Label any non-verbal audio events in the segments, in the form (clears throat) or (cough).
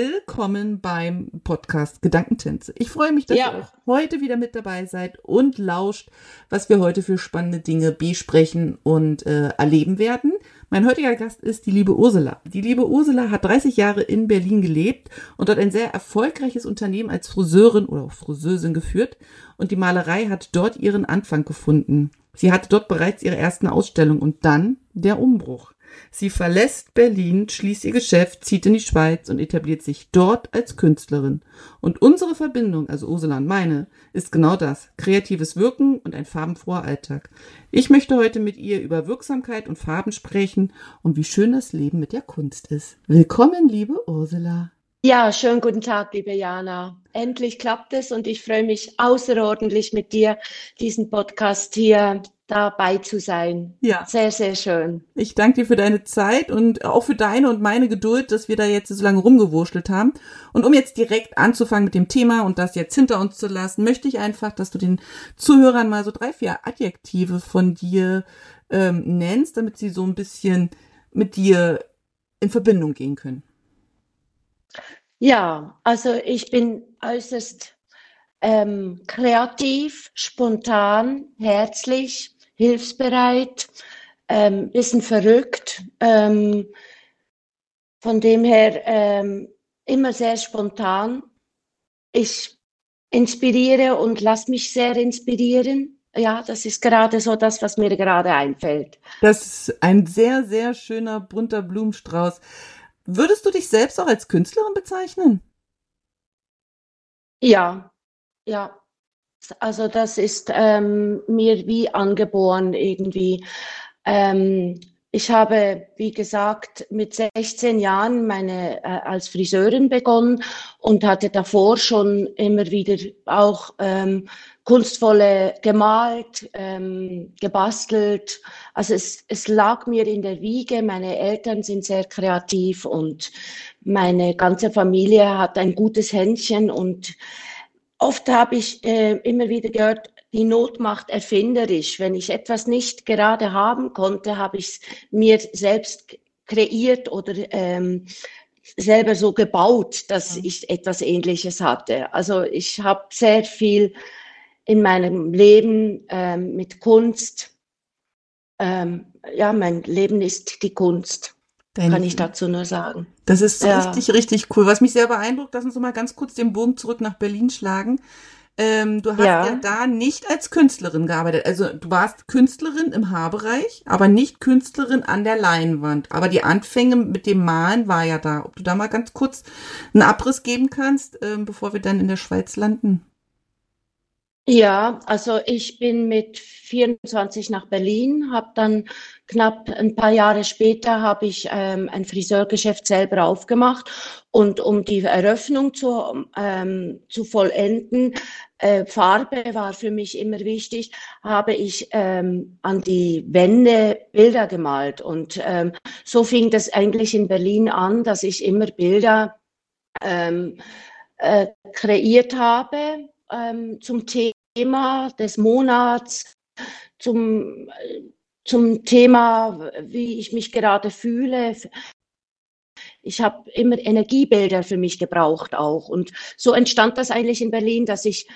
Willkommen beim Podcast Gedankentänze. Ich freue mich, dass ja. ihr heute wieder mit dabei seid und lauscht, was wir heute für spannende Dinge besprechen und äh, erleben werden. Mein heutiger Gast ist die liebe Ursula. Die liebe Ursula hat 30 Jahre in Berlin gelebt und dort ein sehr erfolgreiches Unternehmen als Friseurin oder auch Friseusin geführt und die Malerei hat dort ihren Anfang gefunden. Sie hatte dort bereits ihre ersten Ausstellungen und dann der Umbruch. Sie verlässt Berlin, schließt ihr Geschäft, zieht in die Schweiz und etabliert sich dort als Künstlerin. Und unsere Verbindung, also Ursula und meine, ist genau das. Kreatives Wirken und ein farbenfroher Alltag. Ich möchte heute mit ihr über Wirksamkeit und Farben sprechen und wie schön das Leben mit der Kunst ist. Willkommen, liebe Ursula. Ja, schönen guten Tag, liebe Jana. Endlich klappt es und ich freue mich außerordentlich mit dir, diesen Podcast hier dabei zu sein. Ja. Sehr, sehr schön. Ich danke dir für deine Zeit und auch für deine und meine Geduld, dass wir da jetzt so lange rumgewurschtelt haben. Und um jetzt direkt anzufangen mit dem Thema und das jetzt hinter uns zu lassen, möchte ich einfach, dass du den Zuhörern mal so drei, vier Adjektive von dir ähm, nennst, damit sie so ein bisschen mit dir in Verbindung gehen können. Ja, also ich bin äußerst ähm, kreativ, spontan, herzlich, hilfsbereit, ähm, bisschen verrückt. Ähm, von dem her ähm, immer sehr spontan. Ich inspiriere und lasse mich sehr inspirieren. Ja, das ist gerade so das, was mir gerade einfällt. Das ist ein sehr, sehr schöner bunter Blumenstrauß. Würdest du dich selbst auch als Künstlerin bezeichnen? Ja, ja, also das ist ähm, mir wie angeboren irgendwie. Ähm, ich habe, wie gesagt, mit 16 Jahren meine, äh, als Friseurin begonnen und hatte davor schon immer wieder auch ähm, kunstvolle gemalt, ähm, gebastelt. Also es, es lag mir in der Wiege. Meine Eltern sind sehr kreativ und meine ganze Familie hat ein gutes Händchen und Oft habe ich äh, immer wieder gehört, die Not macht erfinderisch. Wenn ich etwas nicht gerade haben konnte, habe ich es mir selbst kreiert oder ähm, selber so gebaut, dass ja. ich etwas Ähnliches hatte. Also ich habe sehr viel in meinem Leben ähm, mit Kunst. Ähm, ja, mein Leben ist die Kunst. Dein kann ich dazu nur sagen. Das ist ja. richtig, richtig cool. Was mich sehr beeindruckt, lass uns mal ganz kurz den Bogen zurück nach Berlin schlagen. Ähm, du hast ja. ja. da nicht als Künstlerin gearbeitet. Also du warst Künstlerin im Haarbereich, aber nicht Künstlerin an der Leinwand. Aber die Anfänge mit dem Malen war ja da. Ob du da mal ganz kurz einen Abriss geben kannst, ähm, bevor wir dann in der Schweiz landen? Ja, also ich bin mit 24 nach Berlin, habe dann knapp ein paar Jahre später habe ich ähm, ein Friseurgeschäft selber aufgemacht. Und um die Eröffnung zu, ähm, zu vollenden, äh, Farbe war für mich immer wichtig, habe ich ähm, an die Wände Bilder gemalt. Und ähm, so fing das eigentlich in Berlin an, dass ich immer Bilder ähm, äh, kreiert habe ähm, zum Thema Thema des Monats, zum, zum Thema, wie ich mich gerade fühle. Ich habe immer Energiebilder für mich gebraucht auch. Und so entstand das eigentlich in Berlin, dass ich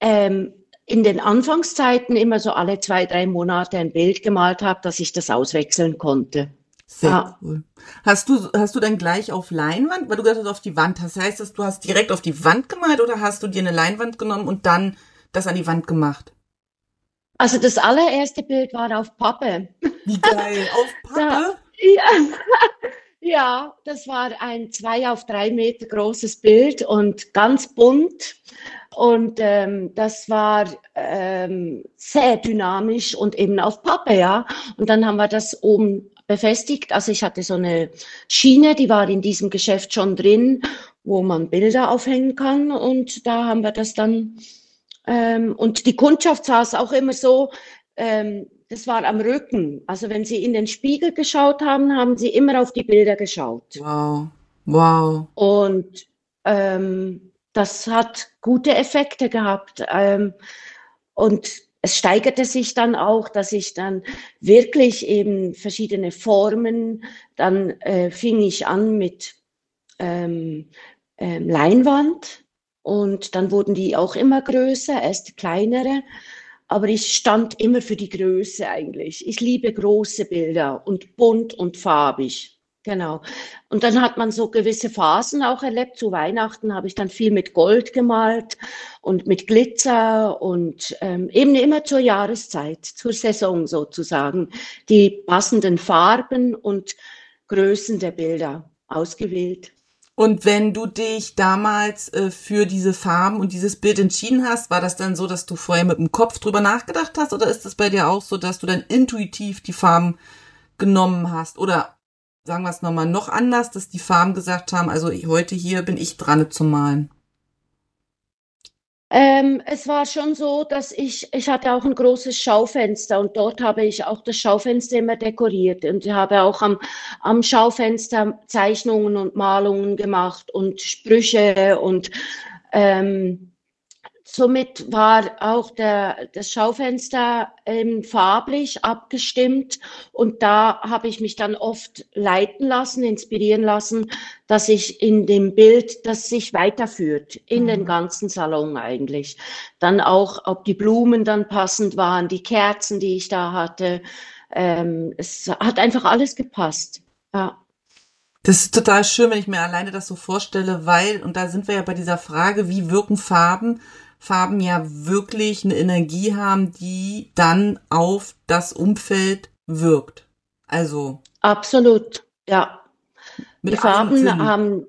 ähm, in den Anfangszeiten immer so alle zwei, drei Monate ein Bild gemalt habe, dass ich das auswechseln konnte. Sehr ja. cool. Hast du, hast du dann gleich auf Leinwand, weil du gesagt hast, auf die Wand, das heißt, dass du hast direkt auf die Wand gemalt oder hast du dir eine Leinwand genommen und dann das an die Wand gemacht? Also das allererste Bild war auf Pappe. Wie geil, auf (laughs) Pappe? Ja. (laughs) ja, das war ein zwei auf drei Meter großes Bild und ganz bunt. Und ähm, das war ähm, sehr dynamisch und eben auf Pappe, ja. Und dann haben wir das oben befestigt. Also ich hatte so eine Schiene, die war in diesem Geschäft schon drin, wo man Bilder aufhängen kann. Und da haben wir das dann ähm, und die Kundschaft saß auch immer so, ähm, das war am Rücken. Also wenn Sie in den Spiegel geschaut haben, haben Sie immer auf die Bilder geschaut. Wow, wow. Und ähm, das hat gute Effekte gehabt. Ähm, und es steigerte sich dann auch, dass ich dann wirklich eben verschiedene Formen, dann äh, fing ich an mit ähm, ähm, Leinwand und dann wurden die auch immer größer, erst kleinere. Aber ich stand immer für die Größe eigentlich. Ich liebe große Bilder und bunt und farbig. Genau. Und dann hat man so gewisse Phasen auch erlebt. Zu Weihnachten habe ich dann viel mit Gold gemalt und mit Glitzer und ähm, eben immer zur Jahreszeit, zur Saison sozusagen, die passenden Farben und Größen der Bilder ausgewählt. Und wenn du dich damals äh, für diese Farben und dieses Bild entschieden hast, war das dann so, dass du vorher mit dem Kopf drüber nachgedacht hast oder ist es bei dir auch so, dass du dann intuitiv die Farben genommen hast? Oder sagen wir es nochmal noch anders, dass die Farben gesagt haben, also heute hier bin ich dran zu malen? Ähm, es war schon so, dass ich, ich hatte auch ein großes Schaufenster und dort habe ich auch das Schaufenster immer dekoriert und ich habe auch am, am Schaufenster Zeichnungen und Malungen gemacht und Sprüche und ähm, Somit war auch der, das Schaufenster ähm, farblich abgestimmt und da habe ich mich dann oft leiten lassen, inspirieren lassen, dass ich in dem Bild, das sich weiterführt, in mhm. den ganzen Salon eigentlich. Dann auch, ob die Blumen dann passend waren, die Kerzen, die ich da hatte. Ähm, es hat einfach alles gepasst. Ja. Das ist total schön, wenn ich mir alleine das so vorstelle, weil, und da sind wir ja bei dieser Frage, wie wirken Farben? Farben ja wirklich eine Energie haben, die dann auf das Umfeld wirkt. Also. Absolut, ja. die Farben haben,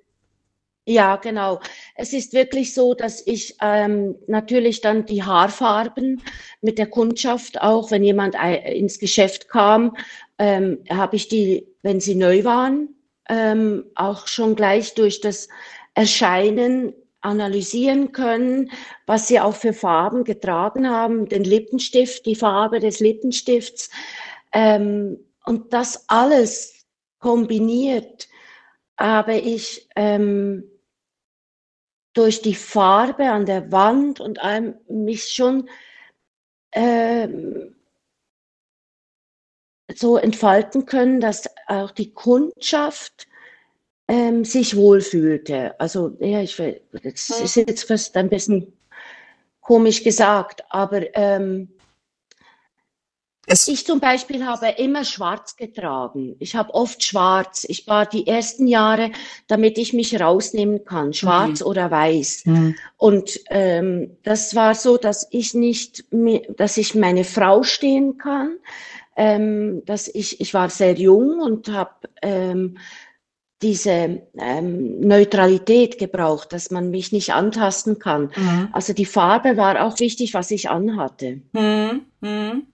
ja, genau. Es ist wirklich so, dass ich ähm, natürlich dann die Haarfarben mit der Kundschaft auch, wenn jemand ins Geschäft kam, ähm, habe ich die, wenn sie neu waren, ähm, auch schon gleich durch das Erscheinen analysieren können, was sie auch für Farben getragen haben, den Lippenstift, die Farbe des Lippenstifts. Ähm, und das alles kombiniert habe ich ähm, durch die Farbe an der Wand und allem mich schon ähm, so entfalten können, dass auch die Kundschaft ähm, sich wohlfühlte. Also, ja, ich das hm. ist jetzt fast ein bisschen komisch gesagt, aber ähm, es ich zum Beispiel habe immer schwarz getragen. Ich habe oft schwarz. Ich war die ersten Jahre, damit ich mich rausnehmen kann, schwarz mhm. oder weiß. Mhm. Und ähm, das war so, dass ich nicht, dass ich meine Frau stehen kann. Ähm, dass ich, ich war sehr jung und habe ähm, diese ähm, Neutralität gebraucht, dass man mich nicht antasten kann. Mhm. Also die Farbe war auch wichtig, was ich anhatte. Mhm. Mhm.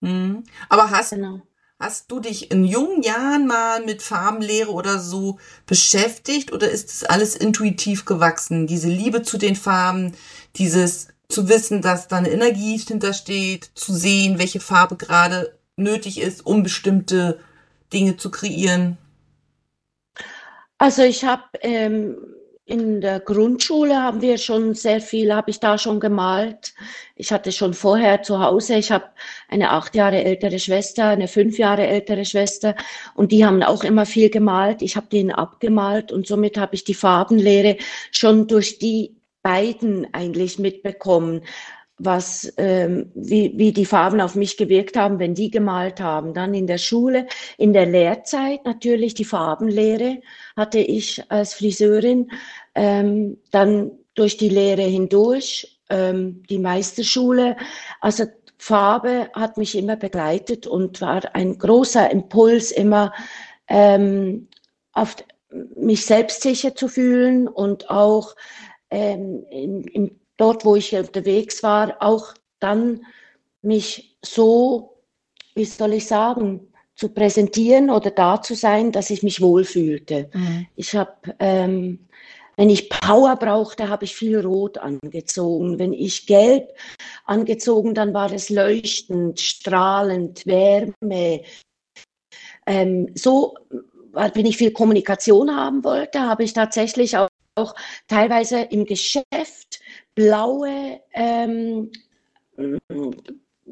mhm. Aber hast, genau. hast du dich in jungen Jahren mal mit Farbenlehre oder so beschäftigt oder ist es alles intuitiv gewachsen? Diese Liebe zu den Farben, dieses zu wissen, dass da eine Energie hintersteht, zu sehen, welche Farbe gerade nötig ist, um bestimmte Dinge zu kreieren? Also ich habe ähm, in der Grundschule haben wir schon sehr viel, habe ich da schon gemalt. Ich hatte schon vorher zu Hause, ich habe eine acht Jahre ältere Schwester, eine fünf Jahre ältere Schwester und die haben auch immer viel gemalt. Ich habe denen abgemalt und somit habe ich die Farbenlehre schon durch die beiden eigentlich mitbekommen was, ähm, wie, wie die Farben auf mich gewirkt haben, wenn die gemalt haben. Dann in der Schule, in der Lehrzeit natürlich die Farbenlehre hatte ich als Friseurin. Ähm, dann durch die Lehre hindurch, ähm, die Meisterschule. Also Farbe hat mich immer begleitet und war ein großer Impuls, immer ähm, auf mich selbstsicher zu fühlen und auch ähm, in, in dort, wo ich unterwegs war, auch dann mich so, wie soll ich sagen, zu präsentieren oder da zu sein, dass ich mich wohlfühlte. Mhm. Ich habe ähm, wenn ich Power brauchte, habe ich viel Rot angezogen. Wenn ich Gelb angezogen, dann war es leuchtend, strahlend, Wärme. Ähm, so, wenn ich viel Kommunikation haben wollte, habe ich tatsächlich auch, auch teilweise im Geschäft blaue ähm,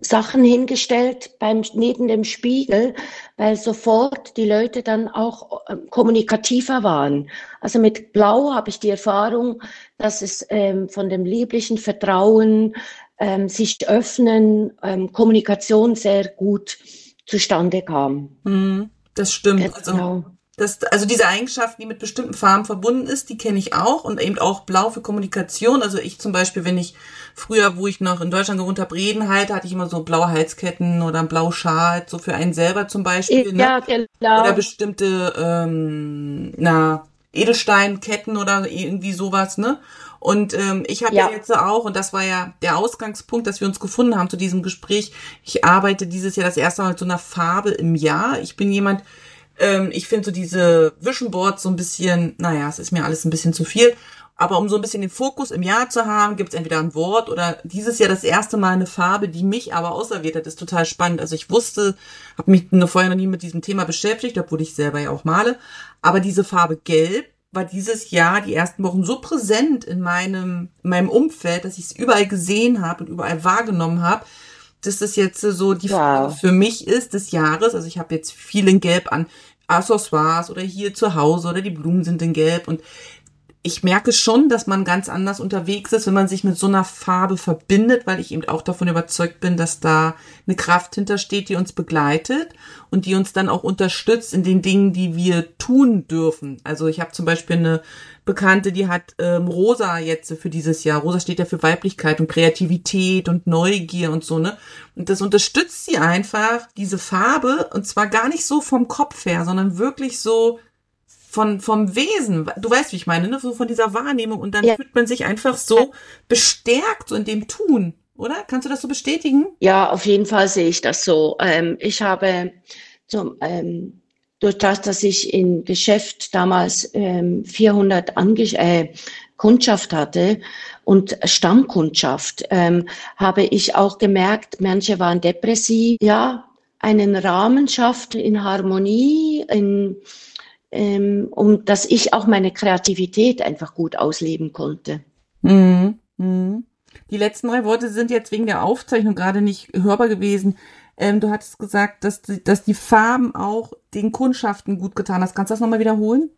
Sachen hingestellt beim, neben dem Spiegel, weil sofort die Leute dann auch äh, kommunikativer waren. Also mit Blau habe ich die Erfahrung, dass es ähm, von dem lieblichen Vertrauen, ähm, sich öffnen, ähm, Kommunikation sehr gut zustande kam. Mhm, das stimmt. Genau. Also das, also diese Eigenschaft, die mit bestimmten Farben verbunden ist, die kenne ich auch und eben auch blau für Kommunikation. Also ich zum Beispiel, wenn ich früher, wo ich noch in Deutschland gewohnt habe, Reden halte, hatte ich immer so blaue Halsketten oder ein blau Schal, so für einen selber zum Beispiel. Ja, ne? genau. Oder bestimmte, ähm, na, Edelsteinketten oder irgendwie sowas, ne? Und ähm, ich habe ja. ja. jetzt auch, und das war ja der Ausgangspunkt, dass wir uns gefunden haben zu diesem Gespräch. Ich arbeite dieses Jahr das erste Mal mit so einer Farbe im Jahr. Ich bin jemand, ähm, ich finde so diese Vision Boards so ein bisschen, naja, es ist mir alles ein bisschen zu viel. Aber um so ein bisschen den Fokus im Jahr zu haben, gibt es entweder ein Wort oder dieses Jahr das erste Mal eine Farbe, die mich aber auserwählt hat, ist total spannend. Also ich wusste, habe mich vorher noch nie mit diesem Thema beschäftigt, obwohl ich selber ja auch male. Aber diese Farbe Gelb war dieses Jahr die ersten Wochen so präsent in meinem, in meinem Umfeld, dass ich es überall gesehen habe und überall wahrgenommen habe, dass das jetzt so die wow. für mich ist des Jahres. Also ich habe jetzt viel in Gelb an Accessoires oder hier zu Hause oder die Blumen sind in Gelb und ich merke schon, dass man ganz anders unterwegs ist, wenn man sich mit so einer Farbe verbindet, weil ich eben auch davon überzeugt bin, dass da eine Kraft hintersteht, die uns begleitet und die uns dann auch unterstützt in den Dingen, die wir tun dürfen. Also ich habe zum Beispiel eine Bekannte, die hat ähm, Rosa jetzt für dieses Jahr. Rosa steht ja für Weiblichkeit und Kreativität und Neugier und so, ne? Und das unterstützt sie einfach, diese Farbe, und zwar gar nicht so vom Kopf her, sondern wirklich so von, vom Wesen. Du weißt, wie ich meine, ne? so von dieser Wahrnehmung. Und dann ja. fühlt man sich einfach so bestärkt so in dem Tun, oder? Kannst du das so bestätigen? Ja, auf jeden Fall sehe ich das so. Ähm, ich habe zum, ähm, durch das, dass ich im Geschäft damals ähm, 400 Ange äh, Kundschaft hatte und Stammkundschaft, ähm, habe ich auch gemerkt, manche waren depressiv. Ja, einen Rahmen schafft in Harmonie, in ähm, und dass ich auch meine Kreativität einfach gut ausleben konnte. Mhm. Mhm. Die letzten drei Worte sind jetzt wegen der Aufzeichnung gerade nicht hörbar gewesen. Ähm, du hattest gesagt, dass die, dass die Farben auch den Kundschaften gut getan hast. Kannst du das nochmal wiederholen?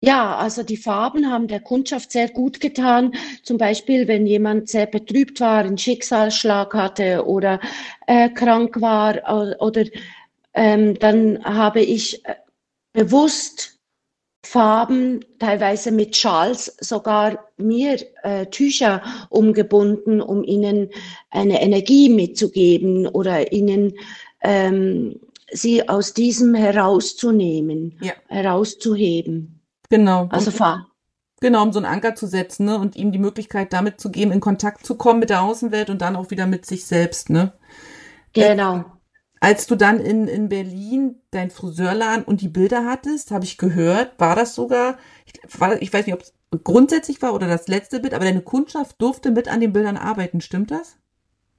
Ja, also die Farben haben der Kundschaft sehr gut getan. Zum Beispiel, wenn jemand sehr betrübt war, einen Schicksalsschlag hatte oder äh, krank war oder ähm, dann habe ich äh, bewusst Farben, teilweise mit Schals, sogar mir äh, Tücher umgebunden, um ihnen eine Energie mitzugeben oder ihnen ähm, sie aus diesem herauszunehmen, ja. herauszuheben. Genau. Also Farben. Genau, um so einen Anker zu setzen, ne? Und ihm die Möglichkeit damit zu geben, in Kontakt zu kommen mit der Außenwelt und dann auch wieder mit sich selbst, ne? Genau. Als du dann in, in Berlin dein Friseurladen und die Bilder hattest, habe ich gehört, war das sogar, ich, war, ich weiß nicht, ob es grundsätzlich war oder das letzte Bild, aber deine Kundschaft durfte mit an den Bildern arbeiten, stimmt das?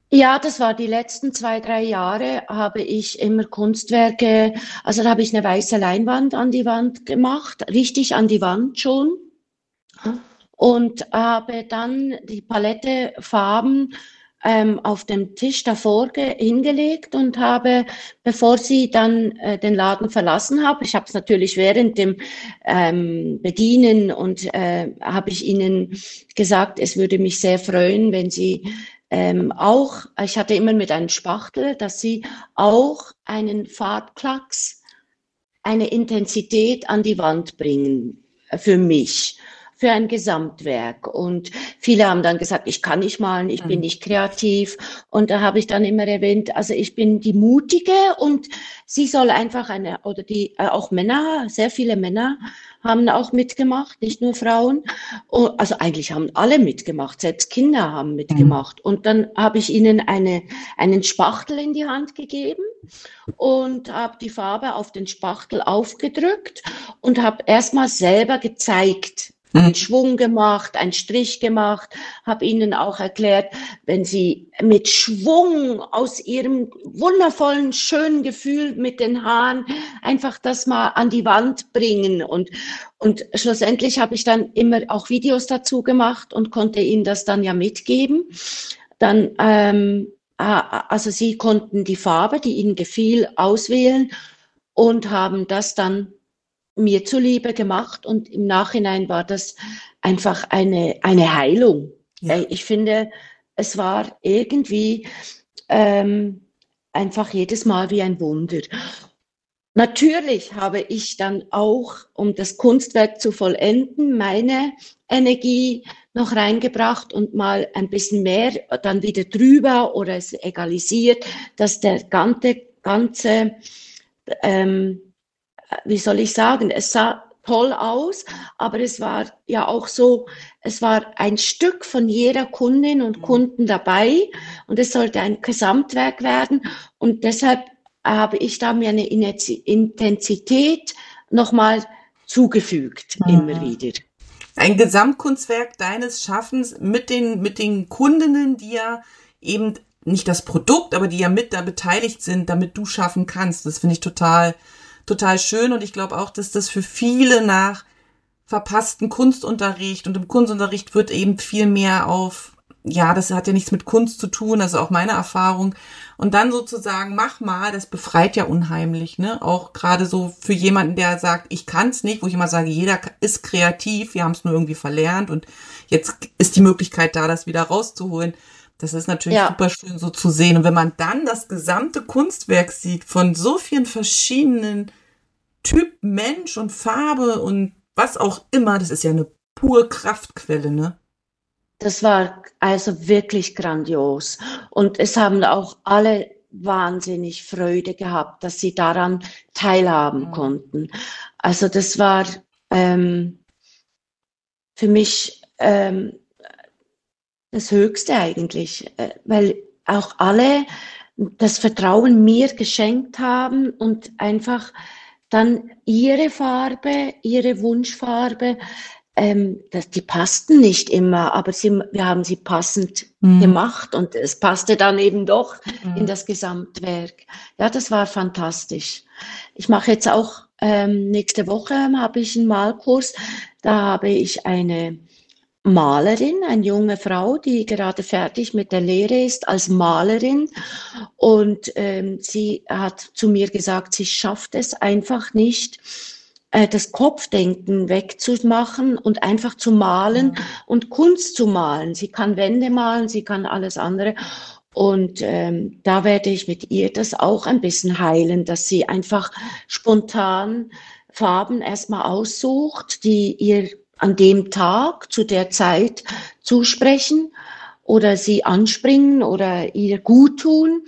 Ja, das war die letzten zwei, drei Jahre, habe ich immer Kunstwerke, also da habe ich eine weiße Leinwand an die Wand gemacht, richtig an die Wand schon. Und habe dann die Palette Farben ähm, auf dem Tisch davor hingelegt und habe, bevor sie dann äh, den Laden verlassen habe, ich habe es natürlich während dem ähm, Bedienen und äh, habe ich ihnen gesagt, es würde mich sehr freuen, wenn sie ähm, auch, ich hatte immer mit einem Spachtel, dass sie auch einen Farbklacks, eine Intensität an die Wand bringen äh, für mich für ein Gesamtwerk. Und viele haben dann gesagt, ich kann nicht malen, ich bin mhm. nicht kreativ. Und da habe ich dann immer erwähnt, also ich bin die Mutige und sie soll einfach eine, oder die, äh, auch Männer, sehr viele Männer haben auch mitgemacht, nicht nur Frauen. Also eigentlich haben alle mitgemacht, selbst Kinder haben mitgemacht. Mhm. Und dann habe ich ihnen eine, einen Spachtel in die Hand gegeben und habe die Farbe auf den Spachtel aufgedrückt und habe erstmal selber gezeigt, einen Schwung gemacht, einen Strich gemacht, habe ihnen auch erklärt, wenn sie mit Schwung aus ihrem wundervollen, schönen Gefühl mit den Haaren einfach das mal an die Wand bringen. Und, und schlussendlich habe ich dann immer auch Videos dazu gemacht und konnte ihnen das dann ja mitgeben. Dann, ähm, also sie konnten die Farbe, die ihnen gefiel, auswählen und haben das dann mir zuliebe gemacht und im Nachhinein war das einfach eine, eine Heilung. Ja. Ich finde, es war irgendwie ähm, einfach jedes Mal wie ein Wunder. Natürlich habe ich dann auch, um das Kunstwerk zu vollenden, meine Energie noch reingebracht und mal ein bisschen mehr dann wieder drüber oder es egalisiert, dass der ganze, ganze ähm, wie soll ich sagen, es sah toll aus, aber es war ja auch so, es war ein Stück von jeder Kundin und mhm. Kunden dabei und es sollte ein Gesamtwerk werden und deshalb habe ich da mir eine Intensität nochmal zugefügt, mhm. immer wieder. Ein Gesamtkunstwerk deines Schaffens mit den, mit den Kundinnen, die ja eben nicht das Produkt, aber die ja mit da beteiligt sind, damit du schaffen kannst. Das finde ich total, total schön und ich glaube auch, dass das für viele nach verpassten Kunstunterricht und im Kunstunterricht wird eben viel mehr auf, ja, das hat ja nichts mit Kunst zu tun, also auch meine Erfahrung. Und dann sozusagen, mach mal, das befreit ja unheimlich, ne? Auch gerade so für jemanden, der sagt, ich kann's nicht, wo ich immer sage, jeder ist kreativ, wir haben es nur irgendwie verlernt und jetzt ist die Möglichkeit da, das wieder rauszuholen. Das ist natürlich ja. super schön so zu sehen. Und wenn man dann das gesamte Kunstwerk sieht von so vielen verschiedenen Typ Mensch und Farbe und was auch immer, das ist ja eine pure Kraftquelle, ne? Das war also wirklich grandios. Und es haben auch alle wahnsinnig Freude gehabt, dass sie daran teilhaben mhm. konnten. Also das war ähm, für mich ähm, das Höchste eigentlich, äh, weil auch alle das Vertrauen mir geschenkt haben und einfach dann ihre Farbe, ihre Wunschfarbe, ähm, das, die passten nicht immer, aber sie, wir haben sie passend mhm. gemacht und es passte dann eben doch mhm. in das Gesamtwerk. Ja, das war fantastisch. Ich mache jetzt auch ähm, nächste Woche habe ich einen Malkurs. Da habe ich eine Malerin, eine junge Frau, die gerade fertig mit der Lehre ist als Malerin. Und ähm, sie hat zu mir gesagt, sie schafft es einfach nicht, äh, das Kopfdenken wegzumachen und einfach zu malen mhm. und Kunst zu malen. Sie kann Wände malen, sie kann alles andere. Und ähm, da werde ich mit ihr das auch ein bisschen heilen, dass sie einfach spontan Farben erstmal aussucht, die ihr an dem Tag, zu der Zeit zusprechen oder sie anspringen oder ihr gut tun.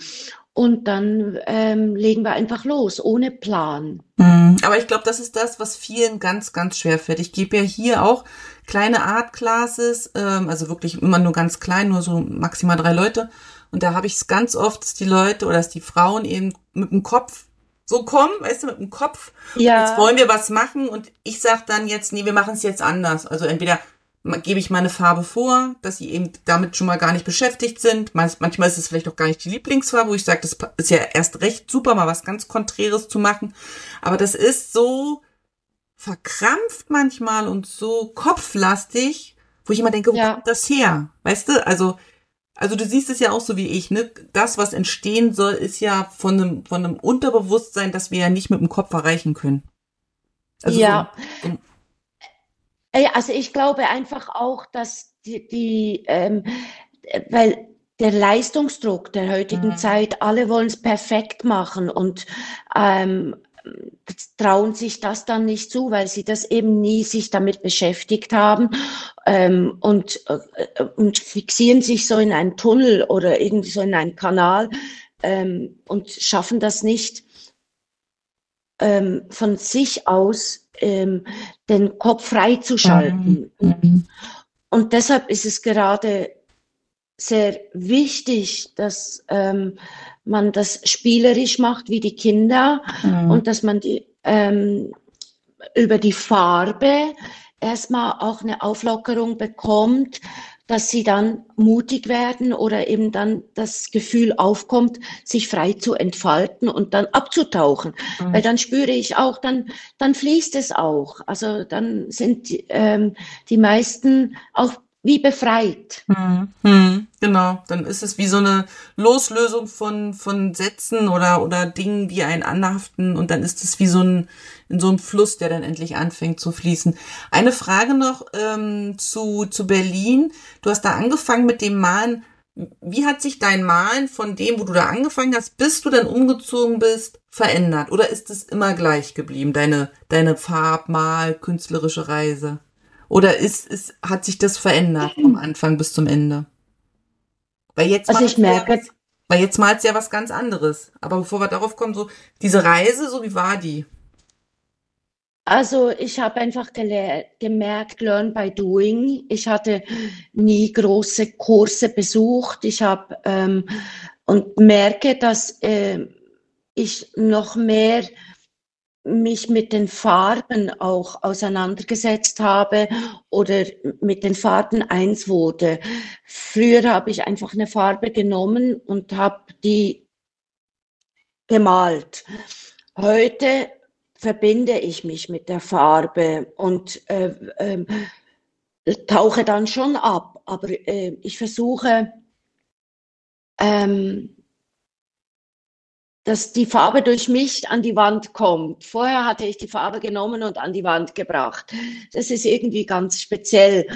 Und dann ähm, legen wir einfach los, ohne Plan. Mhm. Aber ich glaube, das ist das, was vielen ganz, ganz schwer fällt. Ich gebe ja hier auch kleine Art Classes, ähm, also wirklich immer nur ganz klein, nur so maximal drei Leute. Und da habe ich es ganz oft, dass die Leute oder dass die Frauen eben mit dem Kopf so kommen, weißt du, mit dem Kopf. Ja. Jetzt wollen wir was machen und ich sag dann jetzt, nee, wir machen es jetzt anders. Also entweder gebe ich meine Farbe vor, dass sie eben damit schon mal gar nicht beschäftigt sind. Manchmal ist es vielleicht auch gar nicht die Lieblingsfarbe, wo ich sage, das ist ja erst recht super, mal was ganz Konträres zu machen. Aber das ist so verkrampft manchmal und so kopflastig, wo ich immer denke, wo ja. kommt das her? Weißt du, also also du siehst es ja auch so wie ich, ne? Das, was entstehen soll, ist ja von einem, von einem Unterbewusstsein, das wir ja nicht mit dem Kopf erreichen können. Also ja. So, so. Also ich glaube einfach auch, dass die, die ähm, weil der Leistungsdruck der heutigen mhm. Zeit, alle wollen es perfekt machen und ähm, trauen sich das dann nicht zu, weil sie das eben nie sich damit beschäftigt haben ähm, und, äh, und fixieren sich so in einen Tunnel oder irgendwie so in einen Kanal ähm, und schaffen das nicht ähm, von sich aus ähm, den Kopf freizuschalten. Mhm. Und deshalb ist es gerade sehr wichtig, dass ähm, man das spielerisch macht wie die Kinder mhm. und dass man die, ähm, über die Farbe erstmal auch eine Auflockerung bekommt, dass sie dann mutig werden oder eben dann das Gefühl aufkommt, sich frei zu entfalten und dann abzutauchen. Mhm. Weil dann spüre ich auch, dann, dann fließt es auch. Also dann sind ähm, die meisten auch wie befreit. Hm, hm, genau, dann ist es wie so eine Loslösung von, von Sätzen oder, oder Dingen, die einen anhaften und dann ist es wie so ein, in so einem Fluss, der dann endlich anfängt zu fließen. Eine Frage noch ähm, zu, zu Berlin. Du hast da angefangen mit dem Malen. Wie hat sich dein Malen von dem, wo du da angefangen hast, bis du dann umgezogen bist, verändert? Oder ist es immer gleich geblieben, deine, deine Farbmal, künstlerische Reise? Oder ist, ist, hat sich das verändert vom Anfang bis zum Ende? Weil jetzt also ich merke, ja, weil jetzt malst ja was ganz anderes. Aber bevor wir darauf kommen, so diese Reise, so wie war die? Also ich habe einfach gemerkt, learn by doing. Ich hatte nie große Kurse besucht. Ich habe ähm, und merke, dass äh, ich noch mehr mich mit den Farben auch auseinandergesetzt habe oder mit den Farben eins wurde. Früher habe ich einfach eine Farbe genommen und habe die gemalt. Heute verbinde ich mich mit der Farbe und äh, äh, tauche dann schon ab, aber äh, ich versuche ähm, dass die Farbe durch mich an die Wand kommt. Vorher hatte ich die Farbe genommen und an die Wand gebracht. Das ist irgendwie ganz speziell.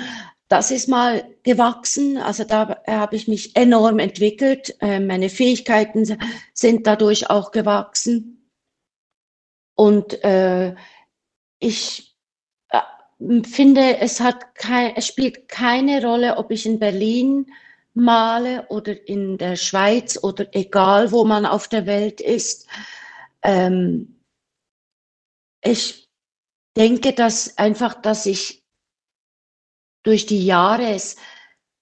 Das ist mal gewachsen, also da habe ich mich enorm entwickelt. Äh, meine Fähigkeiten sind dadurch auch gewachsen. Und äh, ich äh, finde, es, hat kein, es spielt keine Rolle, ob ich in Berlin male oder in der Schweiz oder egal, wo man auf der Welt ist. Ähm, ich denke, dass einfach, dass ich durch die Jahre es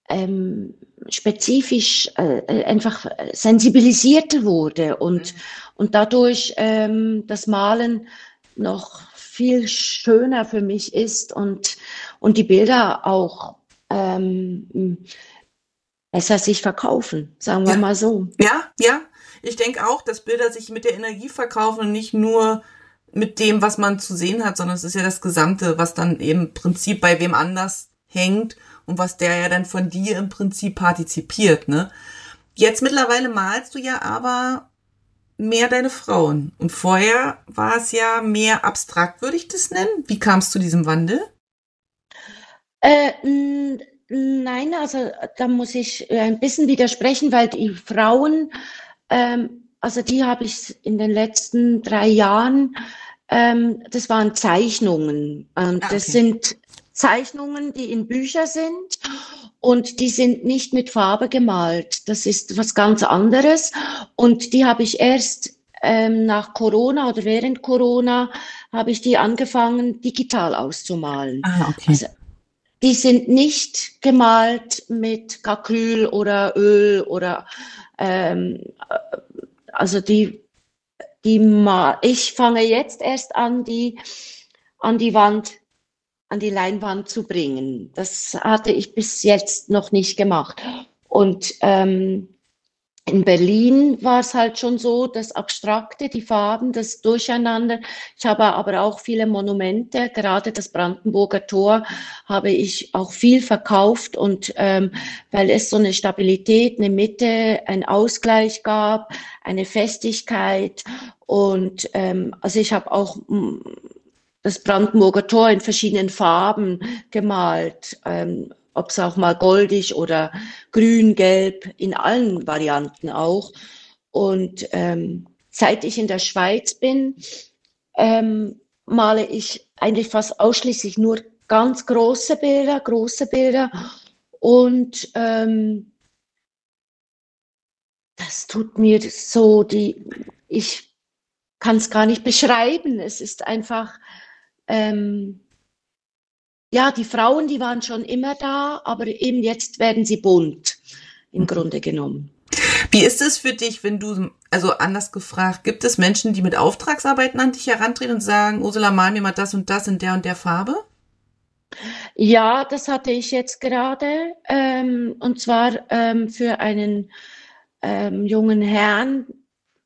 ähm, spezifisch äh, äh einfach sensibilisierter wurde und, mhm. und dadurch ähm, das Malen noch viel schöner für mich ist und, und die Bilder auch ähm, besser sich verkaufen, sagen wir ja. mal so. Ja, ja. Ich denke auch, dass Bilder sich mit der Energie verkaufen und nicht nur mit dem, was man zu sehen hat, sondern es ist ja das Gesamte, was dann im Prinzip bei wem anders hängt und was der ja dann von dir im Prinzip partizipiert, ne? Jetzt mittlerweile malst du ja aber mehr deine Frauen. Und vorher war es ja mehr abstrakt, würde ich das nennen. Wie kam es zu diesem Wandel? Äh, Nein, also da muss ich äh, ein bisschen widersprechen, weil die Frauen, ähm, also die habe ich in den letzten drei Jahren, ähm, das waren Zeichnungen. Und ah, okay. das sind Zeichnungen, die in Bücher sind und die sind nicht mit Farbe gemalt. Das ist was ganz anderes. Und die habe ich erst ähm, nach Corona oder während Corona habe ich die angefangen, digital auszumalen. Ah, okay. Also, die sind nicht gemalt mit Acryl oder Öl oder ähm, also die die mal ich fange jetzt erst an die an die Wand an die Leinwand zu bringen. Das hatte ich bis jetzt noch nicht gemacht und ähm, in Berlin war es halt schon so, das Abstrakte, die Farben, das Durcheinander. Ich habe aber auch viele Monumente, gerade das Brandenburger Tor habe ich auch viel verkauft und ähm, weil es so eine Stabilität, eine Mitte, ein Ausgleich gab, eine Festigkeit und ähm, also ich habe auch mm, das Brandenburger Tor in verschiedenen Farben gemalt. Ähm, ob es auch mal goldig oder grün, gelb, in allen Varianten auch. Und ähm, seit ich in der Schweiz bin, ähm, male ich eigentlich fast ausschließlich nur ganz große Bilder, große Bilder. Und ähm, das tut mir so, die, ich kann es gar nicht beschreiben. Es ist einfach, ähm, ja, die Frauen, die waren schon immer da, aber eben jetzt werden sie bunt, im. Grunde genommen. Wie ist es für dich, wenn du, also anders gefragt, gibt es Menschen, die mit Auftragsarbeiten an dich herantreten und sagen, Ursula, mal mir mal das und das in der und der Farbe? Ja, das hatte ich jetzt gerade. Ähm, und zwar ähm, für einen ähm, jungen Herrn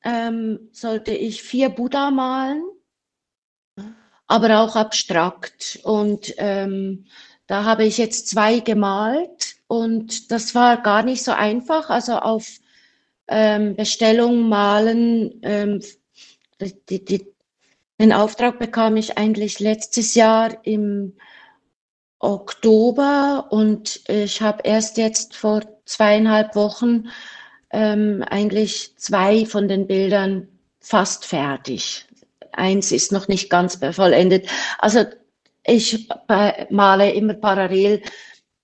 ähm, sollte ich vier Buddha malen, aber auch abstrakt. Und ähm, da habe ich jetzt zwei gemalt und das war gar nicht so einfach. Also auf ähm, Bestellung malen, ähm, die, die, den Auftrag bekam ich eigentlich letztes Jahr im Oktober und ich habe erst jetzt vor zweieinhalb Wochen ähm, eigentlich zwei von den Bildern fast fertig. Eins ist noch nicht ganz vollendet. Also ich male immer parallel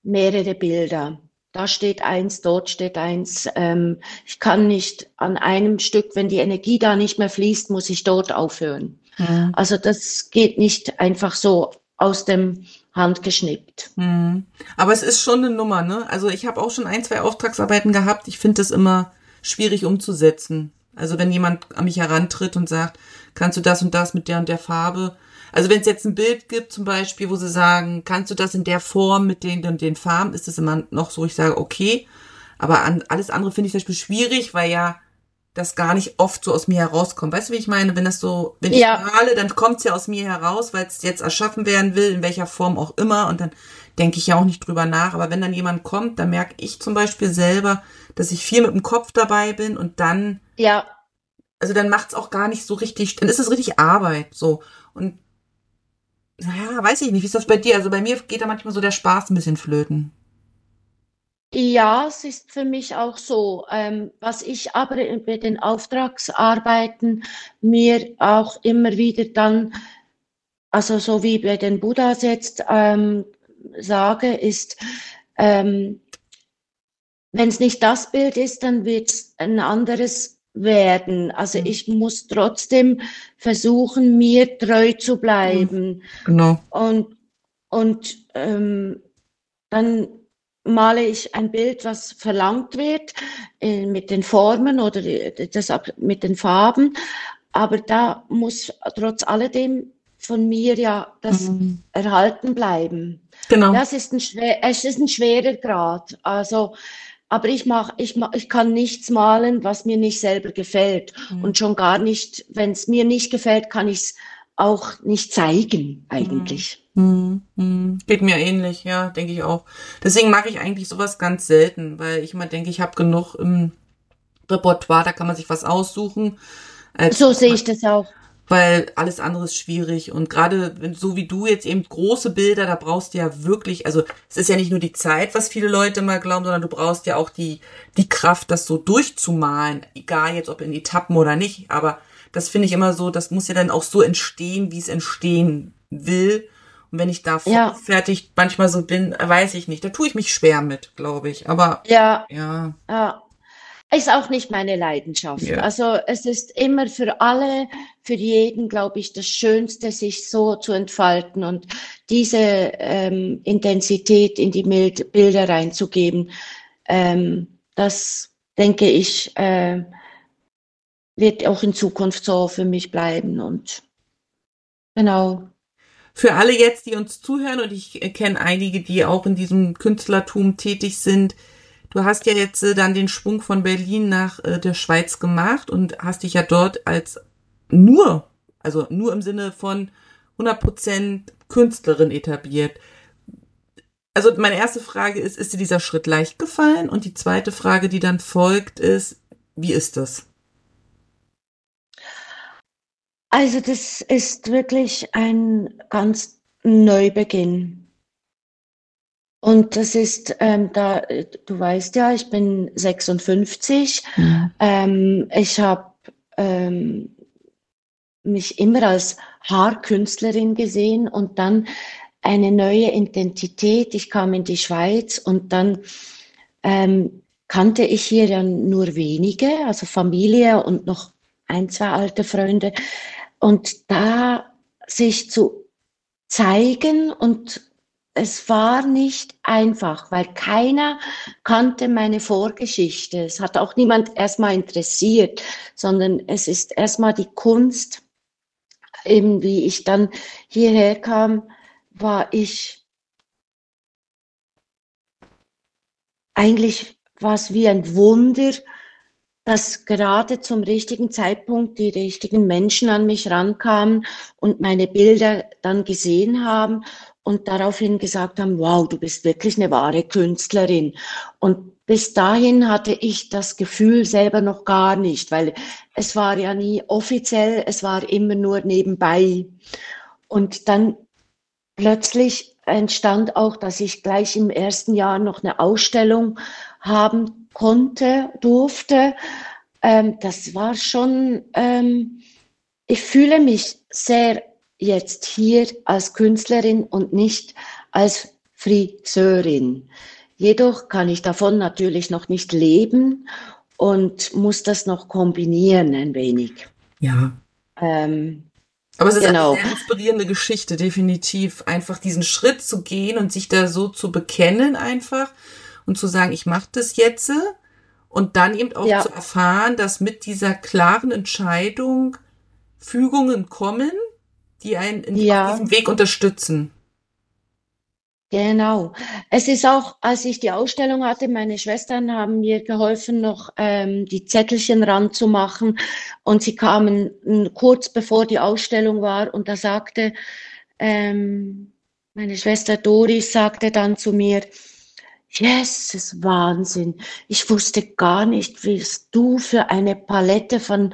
mehrere Bilder. Da steht eins, dort steht eins. Ähm, ich kann nicht an einem Stück, wenn die Energie da nicht mehr fließt, muss ich dort aufhören. Ja. Also das geht nicht einfach so aus dem handgeschnippt. Mhm. Aber es ist schon eine Nummer, ne? Also ich habe auch schon ein, zwei Auftragsarbeiten gehabt. Ich finde das immer schwierig umzusetzen. Also wenn jemand an mich herantritt und sagt, kannst du das und das mit der und der Farbe? Also wenn es jetzt ein Bild gibt zum Beispiel, wo sie sagen, kannst du das in der Form mit den und den Farben, ist es immer noch so, ich sage, okay. Aber an, alles andere finde ich zum Beispiel schwierig, weil ja das gar nicht oft so aus mir herauskommt. Weißt du, wie ich meine? Wenn das so, wenn ich ja. male, dann kommt es ja aus mir heraus, weil es jetzt erschaffen werden will, in welcher Form auch immer. Und dann denke ich ja auch nicht drüber nach. Aber wenn dann jemand kommt, dann merke ich zum Beispiel selber, dass ich viel mit dem Kopf dabei bin und dann, ja, also dann macht es auch gar nicht so richtig, dann ist es richtig Arbeit, so. Und naja, weiß ich nicht, wie ist das bei dir? Also bei mir geht da manchmal so der Spaß ein bisschen flöten. Ja, es ist für mich auch so. Ähm, was ich aber bei den Auftragsarbeiten mir auch immer wieder dann, also so wie bei den Buddhas jetzt ähm, sage, ist, ähm, wenn es nicht das Bild ist, dann wird es ein anderes werden. Also mhm. ich muss trotzdem versuchen, mir treu zu bleiben. Genau. Und, und ähm, dann male ich ein Bild, was verlangt wird, äh, mit den Formen oder das, mit den Farben. Aber da muss trotz alledem von mir ja das mhm. erhalten bleiben. Genau. Das ist ein, schwer, es ist ein schwerer Grad. Also, aber ich mach, ich mach, ich kann nichts malen, was mir nicht selber gefällt. Mhm. Und schon gar nicht, wenn es mir nicht gefällt, kann ich es auch nicht zeigen, eigentlich. Hm, hm. Geht mir ähnlich, ja, denke ich auch. Deswegen mag ich eigentlich sowas ganz selten, weil ich immer denke, ich habe genug im Repertoire, da kann man sich was aussuchen. so sehe ich das auch. Weil alles andere ist schwierig und gerade so wie du jetzt eben große Bilder, da brauchst du ja wirklich, also es ist ja nicht nur die Zeit, was viele Leute mal glauben, sondern du brauchst ja auch die, die Kraft, das so durchzumalen, egal jetzt ob in Etappen oder nicht, aber das finde ich immer so, das muss ja dann auch so entstehen, wie es entstehen will. Und wenn ich da ja. fertig manchmal so bin, weiß ich nicht. Da tue ich mich schwer mit, glaube ich. Aber ja, ja. ja. Ist auch nicht meine Leidenschaft. Ja. Also es ist immer für alle, für jeden, glaube ich, das Schönste, sich so zu entfalten und diese ähm, Intensität in die Bilder reinzugeben. Ähm, das denke ich, äh, wird auch in Zukunft so für mich bleiben und genau. Für alle jetzt, die uns zuhören, und ich kenne einige, die auch in diesem Künstlertum tätig sind, du hast ja jetzt äh, dann den Schwung von Berlin nach äh, der Schweiz gemacht und hast dich ja dort als nur, also nur im Sinne von 100% Künstlerin etabliert. Also meine erste Frage ist, ist dir dieser Schritt leicht gefallen? Und die zweite Frage, die dann folgt, ist, wie ist das? Also das ist wirklich ein ganz Neubeginn. Und das ist, ähm, da, du weißt ja, ich bin 56. Mhm. Ähm, ich habe ähm, mich immer als Haarkünstlerin gesehen und dann eine neue Identität. Ich kam in die Schweiz und dann ähm, kannte ich hier ja nur wenige, also Familie und noch ein, zwei alte Freunde. Und da sich zu zeigen und es war nicht einfach, weil keiner kannte meine Vorgeschichte. Es hat auch niemand erstmal interessiert, sondern es ist erstmal die Kunst. Eben wie ich dann hierher kam, war ich eigentlich was wie ein Wunder, dass gerade zum richtigen Zeitpunkt die richtigen Menschen an mich rankamen und meine Bilder dann gesehen haben und daraufhin gesagt haben, wow, du bist wirklich eine wahre Künstlerin. Und bis dahin hatte ich das Gefühl selber noch gar nicht, weil es war ja nie offiziell, es war immer nur nebenbei. Und dann plötzlich entstand auch, dass ich gleich im ersten Jahr noch eine Ausstellung haben konnte, durfte. Ähm, das war schon, ähm, ich fühle mich sehr jetzt hier als Künstlerin und nicht als Friseurin. Jedoch kann ich davon natürlich noch nicht leben und muss das noch kombinieren ein wenig. Ja. Ähm, aber es ist genau. eine sehr inspirierende Geschichte, definitiv. Einfach diesen Schritt zu gehen und sich da so zu bekennen einfach und zu sagen, ich mache das jetzt und dann eben auch ja. zu erfahren, dass mit dieser klaren Entscheidung Fügungen kommen, die einen in ja. diesem Weg unterstützen. Genau. Es ist auch, als ich die Ausstellung hatte, meine Schwestern haben mir geholfen, noch ähm, die Zettelchen ranzumachen. Und sie kamen m, kurz bevor die Ausstellung war und da sagte ähm, meine Schwester Doris sagte dann zu mir, Yes, es ist Wahnsinn. Ich wusste gar nicht, wie du für eine Palette von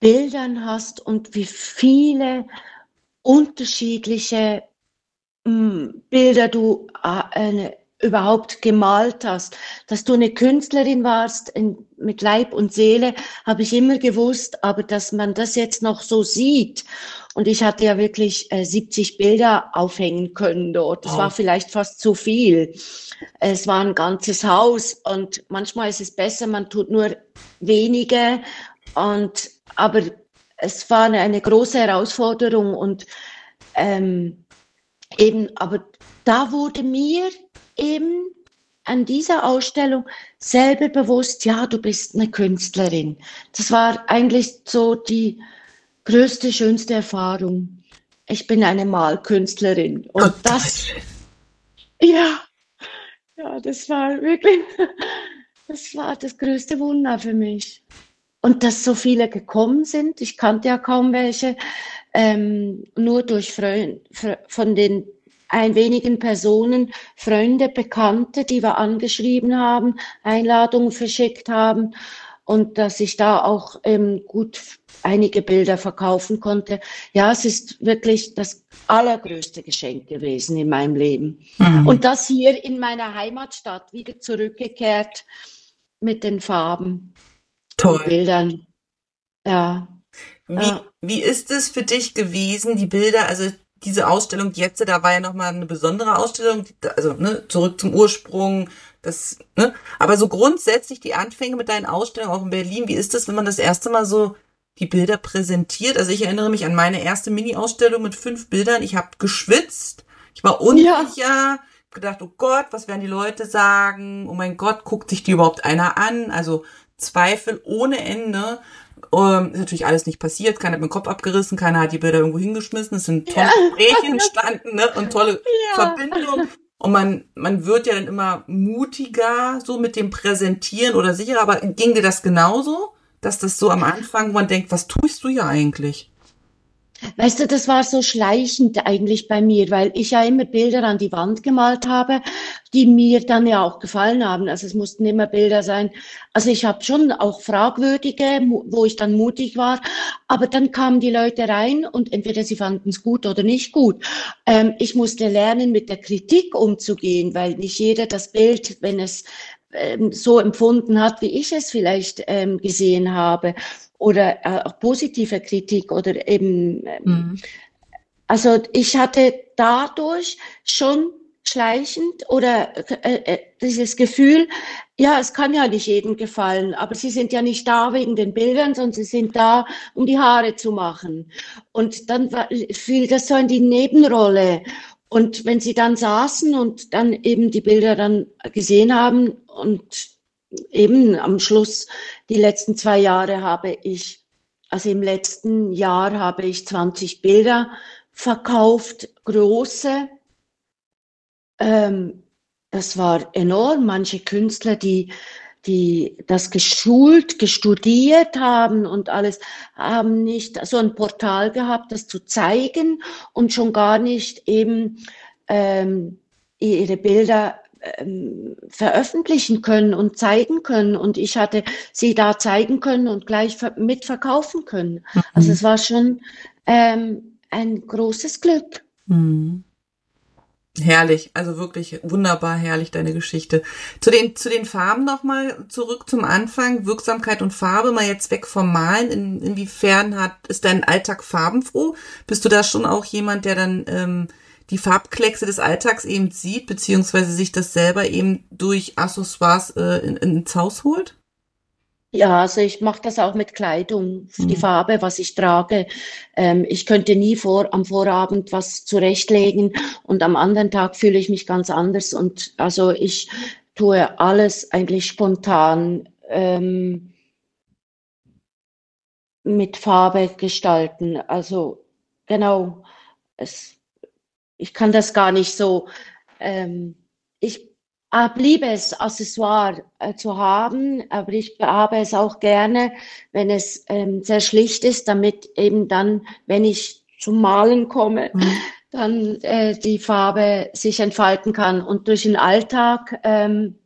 Bildern hast und wie viele unterschiedliche hm, Bilder du äh, überhaupt gemalt hast. Dass du eine Künstlerin warst in, mit Leib und Seele, habe ich immer gewusst, aber dass man das jetzt noch so sieht. Und ich hatte ja wirklich äh, 70 Bilder aufhängen können dort. Das oh. war vielleicht fast zu viel. Es war ein ganzes Haus und manchmal ist es besser, man tut nur wenige und aber es war eine, eine große Herausforderung und ähm, eben, aber da wurde mir eben an dieser Ausstellung selber bewusst, ja, du bist eine Künstlerin. Das war eigentlich so die größte, schönste Erfahrung. Ich bin eine Malkünstlerin. Und oh, das, ja, ja, das war wirklich, (laughs) das war das größte Wunder für mich. Und dass so viele gekommen sind, ich kannte ja kaum welche, ähm, nur durch Freund, von den ein wenigen Personen, Freunde, Bekannte, die wir angeschrieben haben, Einladungen verschickt haben und dass ich da auch ähm, gut einige Bilder verkaufen konnte. Ja, es ist wirklich das allergrößte Geschenk gewesen in meinem Leben. Mhm. Und das hier in meiner Heimatstadt wieder zurückgekehrt mit den Farben. Toll. Bildern. Ja. Wie, ja. wie ist es für dich gewesen, die Bilder, also diese Ausstellung jetzt, da war ja nochmal eine besondere Ausstellung, also ne, zurück zum Ursprung, das, ne? Aber so grundsätzlich die Anfänge mit deinen Ausstellungen auch in Berlin, wie ist das, wenn man das erste Mal so die Bilder präsentiert? Also ich erinnere mich an meine erste Mini-Ausstellung mit fünf Bildern. Ich habe geschwitzt, ich war unsicher, ja. gedacht, oh Gott, was werden die Leute sagen? Oh mein Gott, guckt sich die überhaupt einer an? Also Zweifel ohne Ende. Ähm, ist natürlich alles nicht passiert, keiner hat mir den Kopf abgerissen, keiner hat die Bilder irgendwo hingeschmissen, es sind tolle ja. Gespräche entstanden ne? und tolle (laughs) ja. Verbindungen. Und man, man wird ja dann immer mutiger so mit dem Präsentieren oder sicherer, aber ging dir das genauso, dass das so am Anfang, wo man denkt, was tust du ja eigentlich? Weißt du, das war so schleichend eigentlich bei mir, weil ich ja immer Bilder an die Wand gemalt habe, die mir dann ja auch gefallen haben. Also es mussten immer Bilder sein. Also ich habe schon auch fragwürdige, wo ich dann mutig war, aber dann kamen die Leute rein und entweder sie fanden es gut oder nicht gut. Ähm, ich musste lernen, mit der Kritik umzugehen, weil nicht jeder das Bild, wenn es ähm, so empfunden hat, wie ich es vielleicht ähm, gesehen habe oder äh, auch positive Kritik oder eben, ähm, mhm. also ich hatte dadurch schon schleichend oder äh, äh, dieses Gefühl, ja, es kann ja nicht jedem gefallen, aber sie sind ja nicht da wegen den Bildern, sondern sie sind da, um die Haare zu machen. Und dann fiel das so in die Nebenrolle. Und wenn sie dann saßen und dann eben die Bilder dann gesehen haben und eben am Schluss, die letzten zwei Jahre habe ich, also im letzten Jahr habe ich 20 Bilder verkauft, große. Ähm, das war enorm. Manche Künstler, die, die das geschult, gestudiert haben und alles, haben nicht so ein Portal gehabt, das zu zeigen und schon gar nicht eben ähm, ihre Bilder ähm, veröffentlichen können und zeigen können. Und ich hatte sie da zeigen können und gleich mitverkaufen können. Mhm. Also es war schon ähm, ein großes Glück. Mhm. Herrlich, also wirklich wunderbar herrlich deine Geschichte. Zu den zu den Farben nochmal zurück zum Anfang, Wirksamkeit und Farbe, mal jetzt weg vom Malen. In, inwiefern hat ist dein Alltag farbenfroh? Bist du da schon auch jemand, der dann ähm, die Farbkleckse des Alltags eben sieht, beziehungsweise sich das selber eben durch Accessoires äh, in, ins Haus holt? Ja, also ich mache das auch mit Kleidung, mhm. die Farbe, was ich trage. Ähm, ich könnte nie vor, am Vorabend was zurechtlegen und am anderen Tag fühle ich mich ganz anders. Und also ich tue alles eigentlich spontan ähm, mit Farbe gestalten. Also genau, es ich kann das gar nicht so. Ähm, ich liebe es, Accessoire äh, zu haben, aber ich habe es auch gerne, wenn es ähm, sehr schlicht ist, damit eben dann, wenn ich zum Malen komme, mhm. (laughs) dann äh, die Farbe sich entfalten kann. Und durch den Alltag ähm,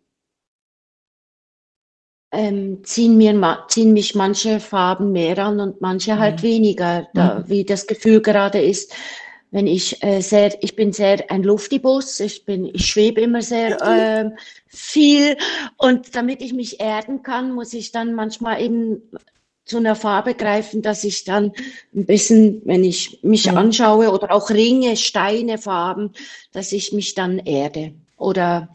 ähm, ziehen, mir, ziehen mich manche Farben mehr an und manche halt mhm. weniger, da, mhm. wie das Gefühl gerade ist wenn ich äh, sehr, ich bin sehr ein Luftibus, ich bin, ich schwebe immer sehr äh, viel. Und damit ich mich erden kann, muss ich dann manchmal eben zu einer Farbe greifen, dass ich dann ein bisschen, wenn ich mich ja. anschaue oder auch Ringe, Steine, Farben, dass ich mich dann erde. Oder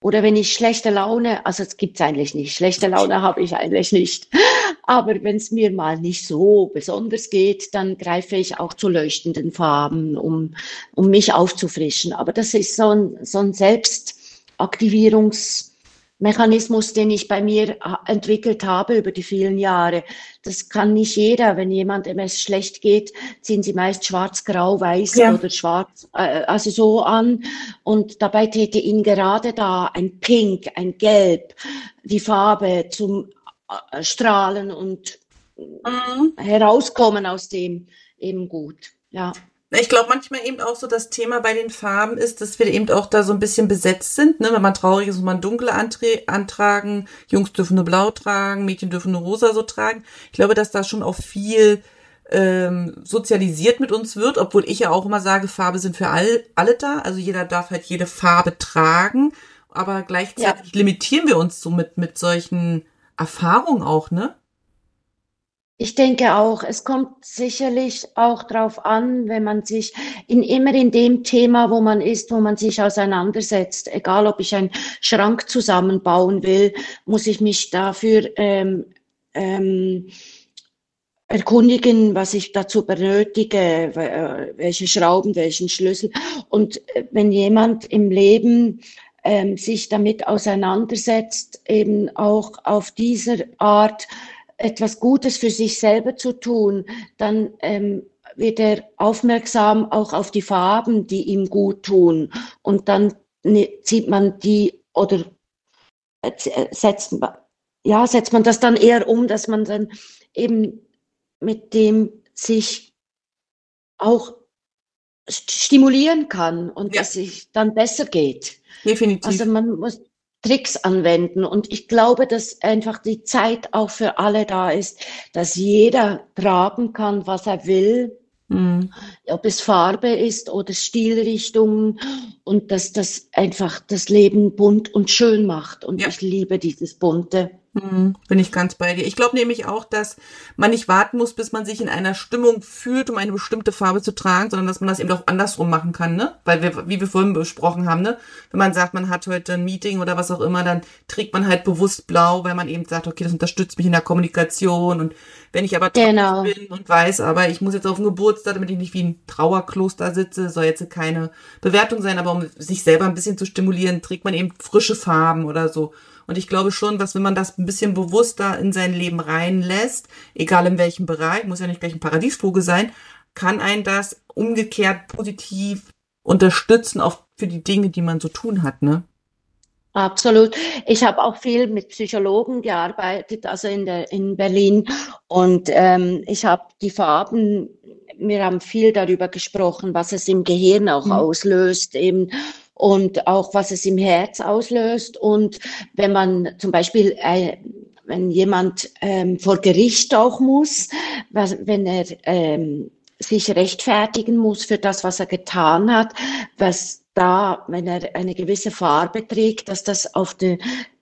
oder wenn ich schlechte Laune, also es gibt's eigentlich nicht, schlechte Laune habe ich eigentlich nicht. Aber wenn es mir mal nicht so besonders geht, dann greife ich auch zu leuchtenden Farben, um, um mich aufzufrischen. Aber das ist so ein, so ein Selbstaktivierungsmechanismus, den ich bei mir entwickelt habe über die vielen Jahre. Das kann nicht jeder. Wenn jemandem es schlecht geht, ziehen sie meist schwarz, grau, weiß ja. oder schwarz, äh, also so an. Und dabei täte ihnen gerade da ein Pink, ein Gelb, die Farbe zum äh, strahlen und mhm. herauskommen aus dem eben gut. Ja. Ich glaube manchmal eben auch so das Thema bei den Farben ist, dass wir eben auch da so ein bisschen besetzt sind. Ne? Wenn man traurig ist, muss man dunkle antragen. Jungs dürfen nur blau tragen, Mädchen dürfen nur rosa so tragen. Ich glaube, dass da schon auch viel ähm, sozialisiert mit uns wird, obwohl ich ja auch immer sage, Farbe sind für all, alle da. Also jeder darf halt jede Farbe tragen. Aber gleichzeitig ja. limitieren wir uns so mit, mit solchen Erfahrung auch, ne? Ich denke auch, es kommt sicherlich auch drauf an, wenn man sich in immer in dem Thema, wo man ist, wo man sich auseinandersetzt, egal ob ich einen Schrank zusammenbauen will, muss ich mich dafür ähm, ähm, erkundigen, was ich dazu benötige, äh, welche Schrauben, welchen Schlüssel. Und äh, wenn jemand im Leben ähm, sich damit auseinandersetzt, eben auch auf dieser Art etwas Gutes für sich selber zu tun, dann ähm, wird er aufmerksam auch auf die Farben, die ihm gut tun. Und dann zieht man die oder äh, setzt, ja, setzt man das dann eher um, dass man dann eben mit dem sich auch stimulieren kann und ja. dass es dann besser geht. Definitiv. Also man muss Tricks anwenden und ich glaube, dass einfach die Zeit auch für alle da ist, dass jeder tragen kann, was er will. Mhm. Ob es Farbe ist oder Stilrichtungen und dass das einfach das Leben bunt und schön macht. Und ja. ich liebe dieses Bunte. Hm, bin ich ganz bei dir. Ich glaube nämlich auch, dass man nicht warten muss, bis man sich in einer Stimmung fühlt, um eine bestimmte Farbe zu tragen, sondern dass man das eben auch andersrum machen kann, ne? Weil wir, wie wir vorhin besprochen haben, ne? Wenn man sagt, man hat heute ein Meeting oder was auch immer, dann trägt man halt bewusst blau, weil man eben sagt, okay, das unterstützt mich in der Kommunikation und wenn ich aber genau. bin und weiß, aber ich muss jetzt auf den Geburtstag, damit ich nicht wie ein Trauerkloster sitze, soll jetzt keine Bewertung sein, aber um sich selber ein bisschen zu stimulieren, trägt man eben frische Farben oder so. Und ich glaube schon, dass wenn man das ein bisschen bewusster in sein Leben reinlässt, egal in welchem Bereich, muss ja nicht gleich ein Paradiesvogel sein, kann ein das umgekehrt positiv unterstützen, auch für die Dinge, die man so tun hat, ne? Absolut. Ich habe auch viel mit Psychologen gearbeitet, also in, der, in Berlin. Und ähm, ich habe die Farben, wir haben viel darüber gesprochen, was es im Gehirn auch mhm. auslöst, eben und auch was es im Herz auslöst. Und wenn man zum Beispiel, äh, wenn jemand ähm, vor Gericht auch muss, was, wenn er ähm, sich rechtfertigen muss für das, was er getan hat, was da, wenn er eine gewisse Farbe trägt, dass das auf die,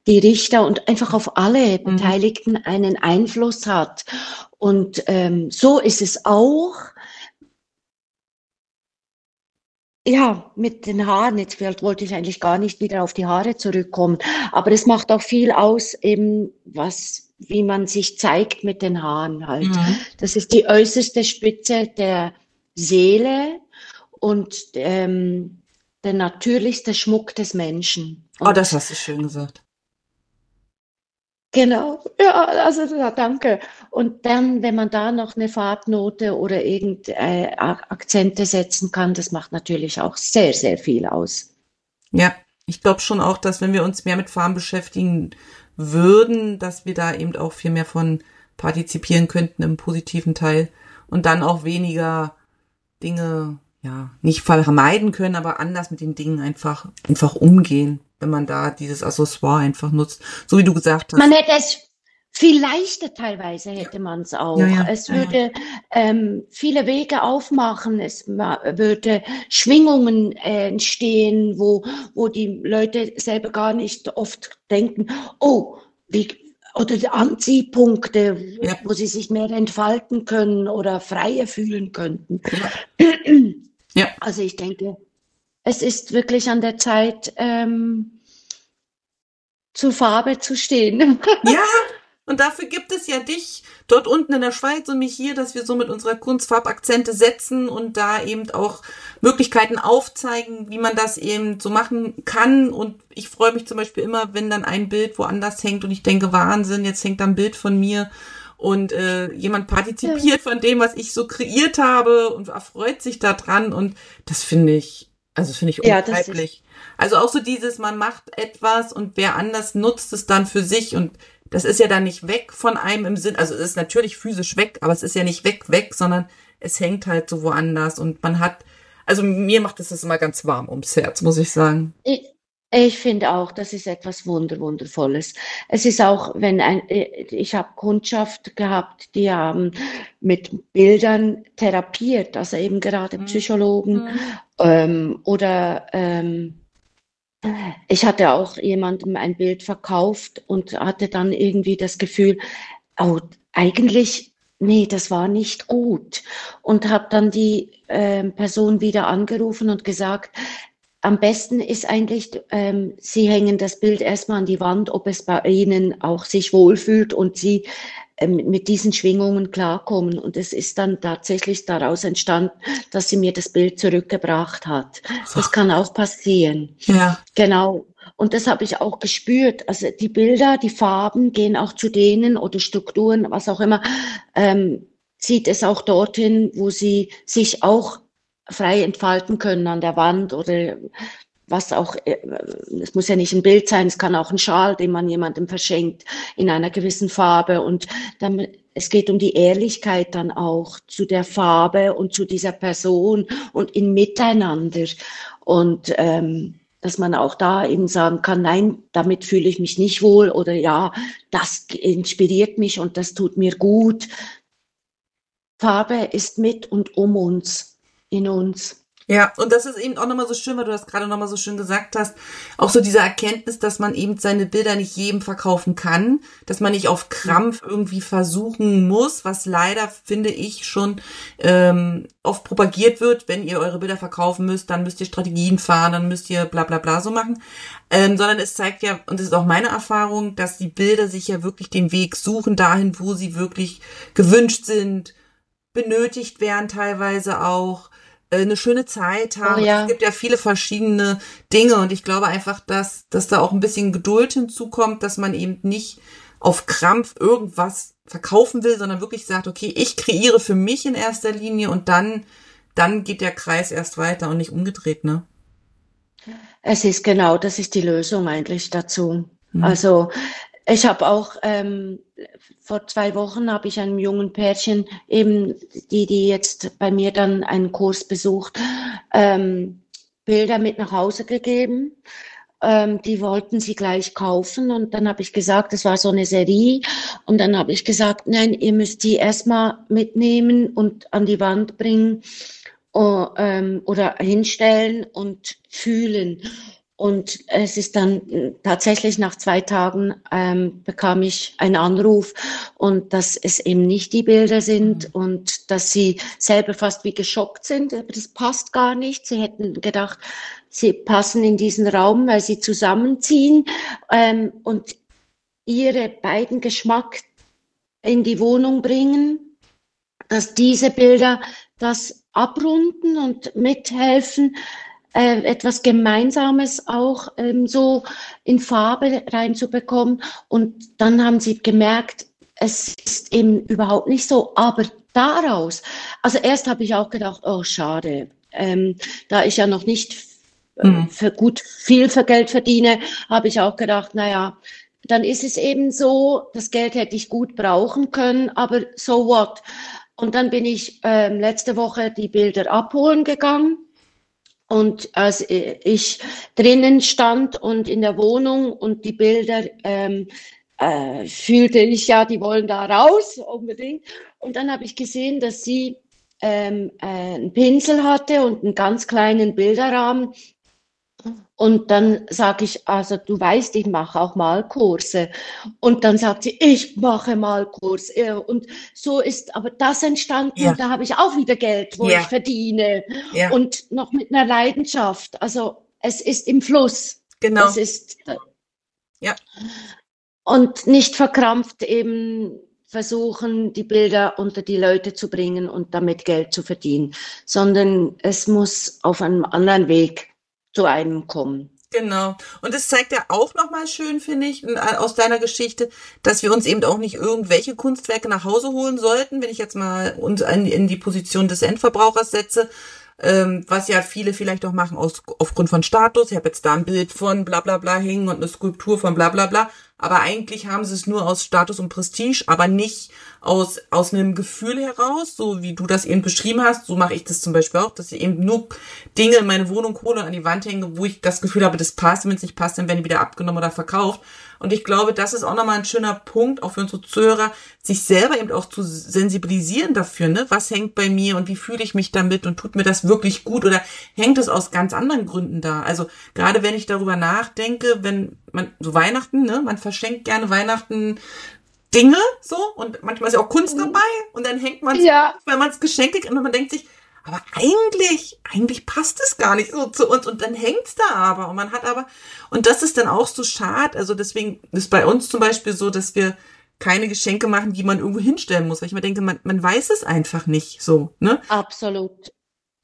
die Richter und einfach auf alle mhm. Beteiligten einen Einfluss hat. Und ähm, so ist es auch. Ja, mit den Haaren, jetzt wollte ich eigentlich gar nicht wieder auf die Haare zurückkommen, aber es macht auch viel aus, eben was, wie man sich zeigt mit den Haaren halt. Mhm. Das ist die äußerste Spitze der Seele und ähm, der natürlichste Schmuck des Menschen. Und oh, das hast du schön gesagt. Genau, ja, also ja, danke. Und dann, wenn man da noch eine Farbnote oder irgend äh, Akzente setzen kann, das macht natürlich auch sehr, sehr viel aus. Ja, ich glaube schon auch, dass wenn wir uns mehr mit Farben beschäftigen würden, dass wir da eben auch viel mehr von partizipieren könnten im positiven Teil und dann auch weniger Dinge ja, nicht vermeiden können, aber anders mit den Dingen einfach, einfach umgehen, wenn man da dieses Accessoire einfach nutzt. So wie du gesagt hast. Man hätte es viel leichter teilweise hätte man es auch. Ja, ja, es würde ja, ähm, viele Wege aufmachen, es würde Schwingungen äh, entstehen, wo, wo die Leute selber gar nicht oft denken, oh, wie, oder die Anziehpunkte, wo sie sich mehr entfalten können oder freier fühlen könnten. (clears throat) Ja. Also ich denke, es ist wirklich an der Zeit, ähm, zur Farbe zu stehen. (laughs) Ja, und dafür gibt es ja dich dort unten in der Schweiz und mich hier, dass wir so mit unserer Kunstfarbakzente setzen und da eben auch Möglichkeiten aufzeigen, wie man das eben so machen kann. Und ich freue mich zum Beispiel immer, wenn dann ein Bild woanders hängt und ich denke, Wahnsinn, jetzt hängt da ein Bild von mir und äh, jemand partizipiert ja. von dem, was ich so kreiert habe und erfreut sich daran und das finde ich, also finde ich unbegreiflich. Ja, also auch so dieses, man macht etwas und wer anders nutzt es dann für sich und das ist ja dann nicht weg von einem im Sinn, also es ist natürlich physisch weg, aber es ist ja nicht weg, weg, sondern es hängt halt so woanders und man hat, also mir macht es das immer ganz warm ums Herz, muss ich sagen. Ich, ich finde auch, das ist etwas Wunder, Wundervolles. Es ist auch, wenn ein, äh, ich habe Kundschaft gehabt, die haben mit Bildern therapiert, also eben gerade mhm. Psychologen mhm. ähm, oder ähm, ich hatte auch jemandem ein Bild verkauft und hatte dann irgendwie das Gefühl, oh, eigentlich, nee, das war nicht gut. Und habe dann die äh, Person wieder angerufen und gesagt, am besten ist eigentlich, ähm, Sie hängen das Bild erstmal an die Wand, ob es bei Ihnen auch sich wohlfühlt und Sie ähm, mit diesen Schwingungen klarkommen. Und es ist dann tatsächlich daraus entstanden, dass sie mir das Bild zurückgebracht hat. Das kann auch passieren. Ja. Genau. Und das habe ich auch gespürt. Also die Bilder, die Farben gehen auch zu denen oder Strukturen, was auch immer, ähm, zieht es auch dorthin, wo sie sich auch frei entfalten können an der Wand oder was auch, äh, es muss ja nicht ein Bild sein, es kann auch ein Schal, den man jemandem verschenkt in einer gewissen Farbe. Und dann, es geht um die Ehrlichkeit dann auch zu der Farbe und zu dieser Person und in Miteinander. Und ähm, dass man auch da eben sagen kann, nein, damit fühle ich mich nicht wohl oder ja, das inspiriert mich und das tut mir gut. Farbe ist mit und um uns in uns. Ja, und das ist eben auch nochmal so schön, weil du das gerade nochmal so schön gesagt hast, auch so diese Erkenntnis, dass man eben seine Bilder nicht jedem verkaufen kann, dass man nicht auf Krampf irgendwie versuchen muss, was leider, finde ich, schon ähm, oft propagiert wird, wenn ihr eure Bilder verkaufen müsst, dann müsst ihr Strategien fahren, dann müsst ihr bla bla bla so machen, ähm, sondern es zeigt ja, und das ist auch meine Erfahrung, dass die Bilder sich ja wirklich den Weg suchen dahin, wo sie wirklich gewünscht sind, benötigt werden teilweise auch, äh, eine schöne Zeit haben. Oh, ja. Es gibt ja viele verschiedene Dinge und ich glaube einfach, dass, dass da auch ein bisschen Geduld hinzukommt, dass man eben nicht auf Krampf irgendwas verkaufen will, sondern wirklich sagt, okay, ich kreiere für mich in erster Linie und dann, dann geht der Kreis erst weiter und nicht umgedreht, ne? Es ist genau, das ist die Lösung eigentlich dazu. Mhm. Also ich habe auch ähm, vor zwei Wochen habe ich einem jungen Pärchen eben, die die jetzt bei mir dann einen Kurs besucht, ähm, Bilder mit nach Hause gegeben. Ähm, die wollten sie gleich kaufen und dann habe ich gesagt, das war so eine Serie und dann habe ich gesagt, nein, ihr müsst die erstmal mitnehmen und an die Wand bringen oh, ähm, oder hinstellen und fühlen. Und es ist dann tatsächlich nach zwei Tagen ähm, bekam ich einen Anruf und dass es eben nicht die Bilder sind mhm. und dass sie selber fast wie geschockt sind. Aber das passt gar nicht. Sie hätten gedacht, sie passen in diesen Raum, weil sie zusammenziehen ähm, und ihre beiden Geschmack in die Wohnung bringen, dass diese Bilder das abrunden und mithelfen, äh, etwas Gemeinsames auch ähm, so in Farbe reinzubekommen. Und dann haben sie gemerkt, es ist eben überhaupt nicht so. Aber daraus, also erst habe ich auch gedacht, oh schade, ähm, da ich ja noch nicht äh, mhm. für gut viel für Geld verdiene, habe ich auch gedacht, naja, dann ist es eben so, das Geld hätte ich gut brauchen können, aber so what? Und dann bin ich ähm, letzte Woche die Bilder abholen gegangen und als ich drinnen stand und in der Wohnung und die Bilder ähm, äh, fühlte ich ja, die wollen da raus (laughs) unbedingt. Und dann habe ich gesehen, dass sie ähm, äh, einen Pinsel hatte und einen ganz kleinen Bilderrahmen und dann sage ich, also du weißt, ich mache auch Malkurse. Und dann sagt sie, ich mache Malkurs. Und so ist aber das entstanden. Ja. Da habe ich auch wieder Geld, wo ja. ich verdiene. Ja. Und noch mit einer Leidenschaft. Also es ist im Fluss. Genau. Es ist. Ja. Und nicht verkrampft eben versuchen, die Bilder unter die Leute zu bringen und damit Geld zu verdienen, sondern es muss auf einem anderen Weg zu einem kommen. Genau. Und es zeigt ja auch nochmal schön, finde ich, aus deiner Geschichte, dass wir uns eben auch nicht irgendwelche Kunstwerke nach Hause holen sollten, wenn ich jetzt mal uns in die Position des Endverbrauchers setze, ähm, was ja viele vielleicht auch machen aus, aufgrund von Status. Ich habe jetzt da ein Bild von bla bla bla hängen und eine Skulptur von bla bla bla aber eigentlich haben sie es nur aus Status und Prestige, aber nicht aus, aus einem Gefühl heraus, so wie du das eben beschrieben hast. So mache ich das zum Beispiel auch, dass ich eben nur Dinge in meine Wohnung hole und an die Wand hänge, wo ich das Gefühl habe, das passt. Wenn es nicht passt, dann werden die wieder abgenommen oder verkauft. Und ich glaube, das ist auch nochmal ein schöner Punkt, auch für unsere Zuhörer, sich selber eben auch zu sensibilisieren dafür, ne? Was hängt bei mir und wie fühle ich mich damit und tut mir das wirklich gut oder hängt es aus ganz anderen Gründen da? Also gerade wenn ich darüber nachdenke, wenn man, so Weihnachten, ne? Man verschenkt gerne Weihnachten Dinge, so, und manchmal ist ja auch Kunst mhm. dabei und dann hängt man ja. wenn man es Geschenke kriegt und man denkt sich, aber eigentlich, eigentlich passt es gar nicht so zu uns und dann hängt's da aber und man hat aber, und das ist dann auch so schade, also deswegen ist bei uns zum Beispiel so, dass wir keine Geschenke machen, die man irgendwo hinstellen muss, weil ich mir denke, man, man weiß es einfach nicht so, ne? Absolut.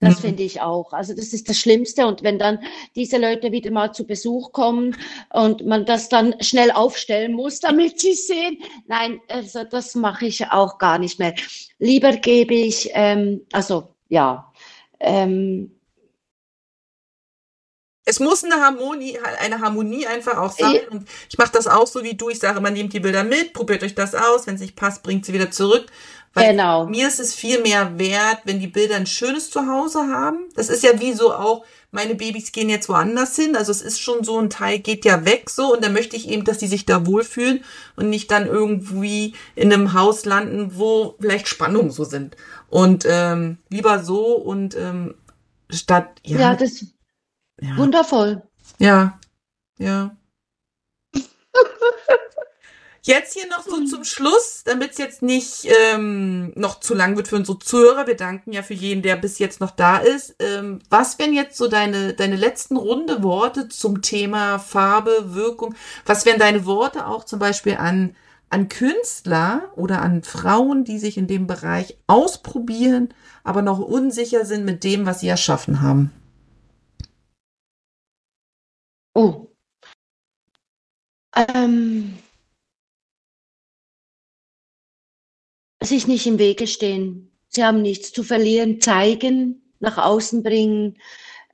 Das mhm. finde ich auch. Also das ist das Schlimmste. Und wenn dann diese Leute wieder mal zu Besuch kommen und man das dann schnell aufstellen muss, damit sie sehen, nein, also das mache ich auch gar nicht mehr. Lieber gebe ich, ähm, also ja. Ähm, es muss eine Harmonie, eine Harmonie einfach auch sein. Und ich mache das auch so wie du. Ich sage, man nehmt die Bilder mit, probiert euch das aus. Wenn es nicht passt, bringt sie wieder zurück. Weil genau. mir ist es viel mehr wert, wenn die Bilder ein schönes Zuhause haben. Das ist ja wie so auch, meine Babys gehen jetzt woanders hin. Also es ist schon so ein Teil geht ja weg so. Und dann möchte ich eben, dass die sich da wohlfühlen und nicht dann irgendwie in einem Haus landen, wo vielleicht Spannungen so sind. Und ähm, lieber so und ähm, statt ja. Ja, das ja. wundervoll. Ja, ja. Jetzt hier noch so zum Schluss, damit es jetzt nicht ähm, noch zu lang wird für unsere Zuhörer. Wir danken ja für jeden, der bis jetzt noch da ist. Ähm, was wären jetzt so deine, deine letzten runde Worte zum Thema Farbe, Wirkung? Was wären deine Worte auch zum Beispiel an an Künstler oder an Frauen, die sich in dem Bereich ausprobieren, aber noch unsicher sind mit dem, was sie erschaffen haben? Oh. Ähm, sich nicht im Wege stehen. Sie haben nichts zu verlieren, zeigen, nach außen bringen,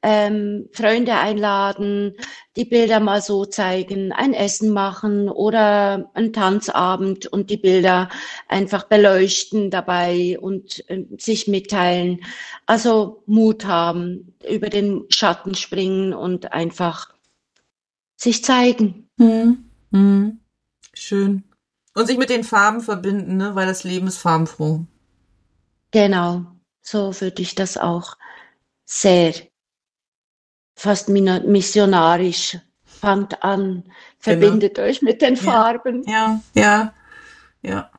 ähm, Freunde einladen, die Bilder mal so zeigen, ein Essen machen oder einen Tanzabend und die Bilder einfach beleuchten dabei und äh, sich mitteilen. Also Mut haben, über den Schatten springen und einfach sich zeigen. Hm. Hm. Schön. Und sich mit den Farben verbinden, ne? weil das Leben ist farbenfroh. Genau, so würde ich das auch sehr fast missionarisch. Fangt an, verbindet genau. euch mit den Farben. Ja, ja, ja.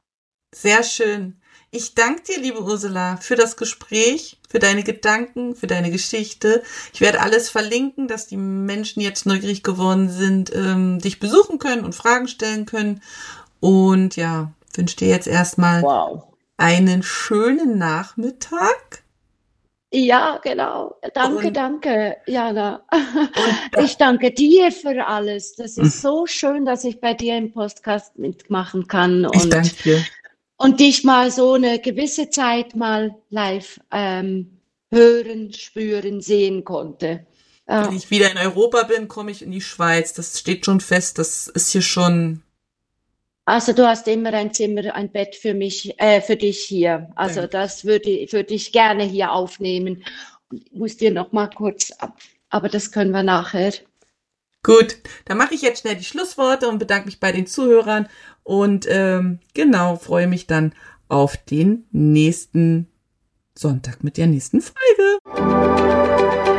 Sehr schön. Ich danke dir, liebe Ursula, für das Gespräch, für deine Gedanken, für deine Geschichte. Ich werde alles verlinken, dass die Menschen jetzt neugierig geworden sind, ähm, dich besuchen können und Fragen stellen können. Und ja, wünsche dir jetzt erstmal wow. einen schönen Nachmittag. Ja, genau. Danke, und, danke, Jana. Und, (laughs) ich danke dir für alles. Das ist hm. so schön, dass ich bei dir im Podcast mitmachen kann. Und, ich danke dir. Und dich mal so eine gewisse Zeit mal live ähm, hören, spüren, sehen konnte. Ja. Wenn ich wieder in Europa bin, komme ich in die Schweiz. Das steht schon fest. Das ist hier schon also du hast immer ein Zimmer, ein Bett für mich, äh, für dich hier. Also Danke. das würde, würde ich gerne hier aufnehmen. Ich muss dir noch mal kurz ab, aber das können wir nachher. Gut, dann mache ich jetzt schnell die Schlussworte und bedanke mich bei den Zuhörern und ähm, genau freue mich dann auf den nächsten Sonntag mit der nächsten Folge.